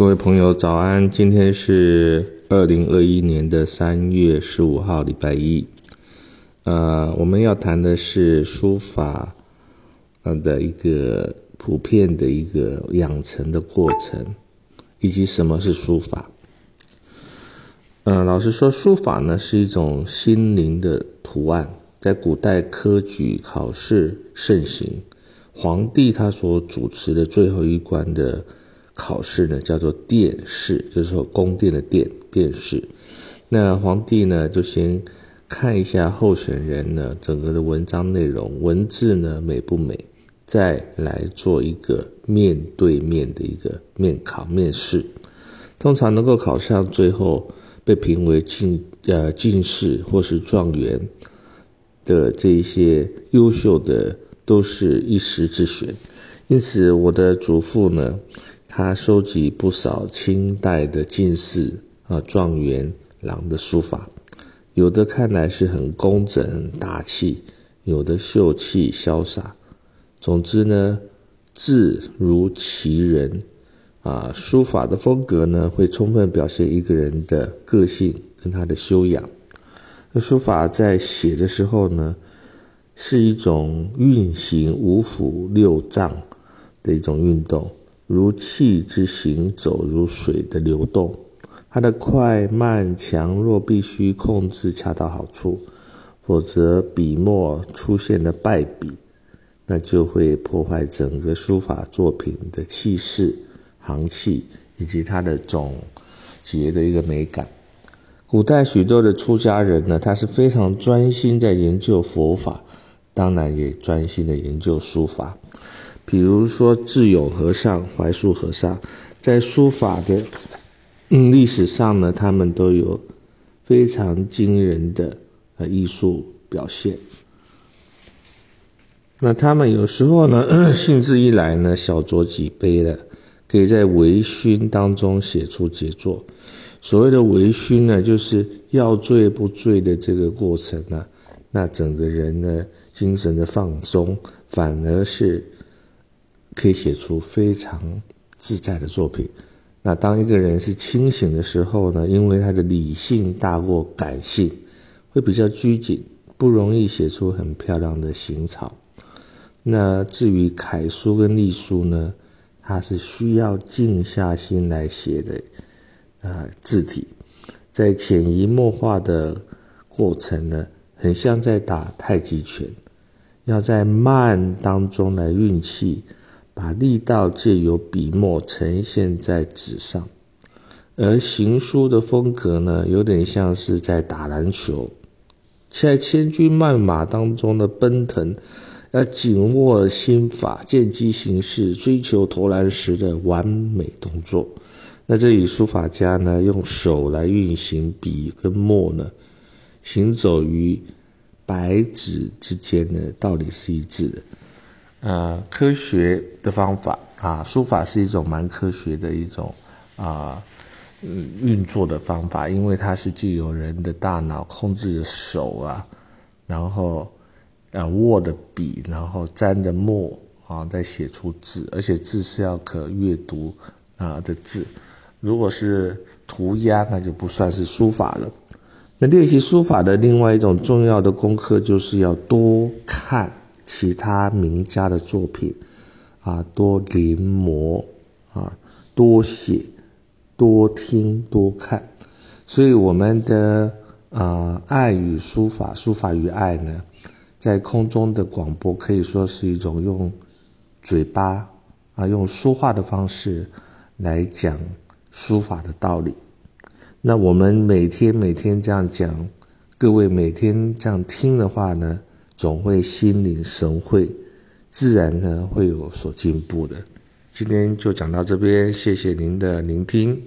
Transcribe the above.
各位朋友，早安！今天是二零二一年的三月十五号，礼拜一。呃，我们要谈的是书法呃的一个普遍的一个养成的过程，以及什么是书法。嗯，老实说，书法呢是一种心灵的图案，在古代科举考试盛行，皇帝他所主持的最后一关的。考试呢叫做殿试，就是说宫殿的殿殿试。那皇帝呢就先看一下候选人呢整个的文章内容，文字呢美不美，再来做一个面对面的一个面考面试。通常能够考上最后被评为进呃进士或是状元的这一些优秀的，都是一时之选。因此，我的祖父呢。他收集不少清代的进士啊、状元郎的书法，有的看来是很工整、大气，有的秀气潇洒。总之呢，字如其人啊，书法的风格呢，会充分表现一个人的个性跟他的修养。那书法在写的时候呢，是一种运行五腑六脏的一种运动。如气之行走，如水的流动，它的快慢强弱必须控制恰到好处，否则笔墨出现了败笔，那就会破坏整个书法作品的气势、行气以及它的总结的一个美感。古代许多的出家人呢，他是非常专心在研究佛法，当然也专心的研究书法。比如说智勇和尚、怀素和尚，在书法的嗯历史上呢，他们都有非常惊人的呃艺术表现。那他们有时候呢，兴致一来呢，小酌几杯了，可以在微醺当中写出杰作。所谓的微醺呢，就是要醉不醉的这个过程呢，那整个人呢，精神的放松，反而是。可以写出非常自在的作品。那当一个人是清醒的时候呢？因为他的理性大过感性，会比较拘谨，不容易写出很漂亮的行草。那至于楷书跟隶书呢？它是需要静下心来写的，呃，字体在潜移默化的过程呢，很像在打太极拳，要在慢当中来运气。把力道借由笔墨呈现在纸上，而行书的风格呢，有点像是在打篮球，在千军万马当中的奔腾，要紧握心法，见机行事，追求投篮时的完美动作。那这与书法家呢，用手来运行笔跟墨呢，行走于白纸之间呢，道理是一致的。呃，科学的方法啊，书法是一种蛮科学的一种啊，嗯，运作的方法，因为它是具有人的大脑控制着手啊，然后啊握的笔，然后沾的墨啊，再写出字，而且字是要可阅读啊的字，如果是涂鸦，那就不算是书法了。那练习书法的另外一种重要的功课，就是要多看。其他名家的作品，啊，多临摹，啊，多写，多听，多看，所以我们的啊，爱与书法，书法与爱呢，在空中的广播可以说是一种用嘴巴啊，用说话的方式来讲书法的道理。那我们每天每天这样讲，各位每天这样听的话呢？总会心领神会，自然呢会有所进步的。今天就讲到这边，谢谢您的聆听。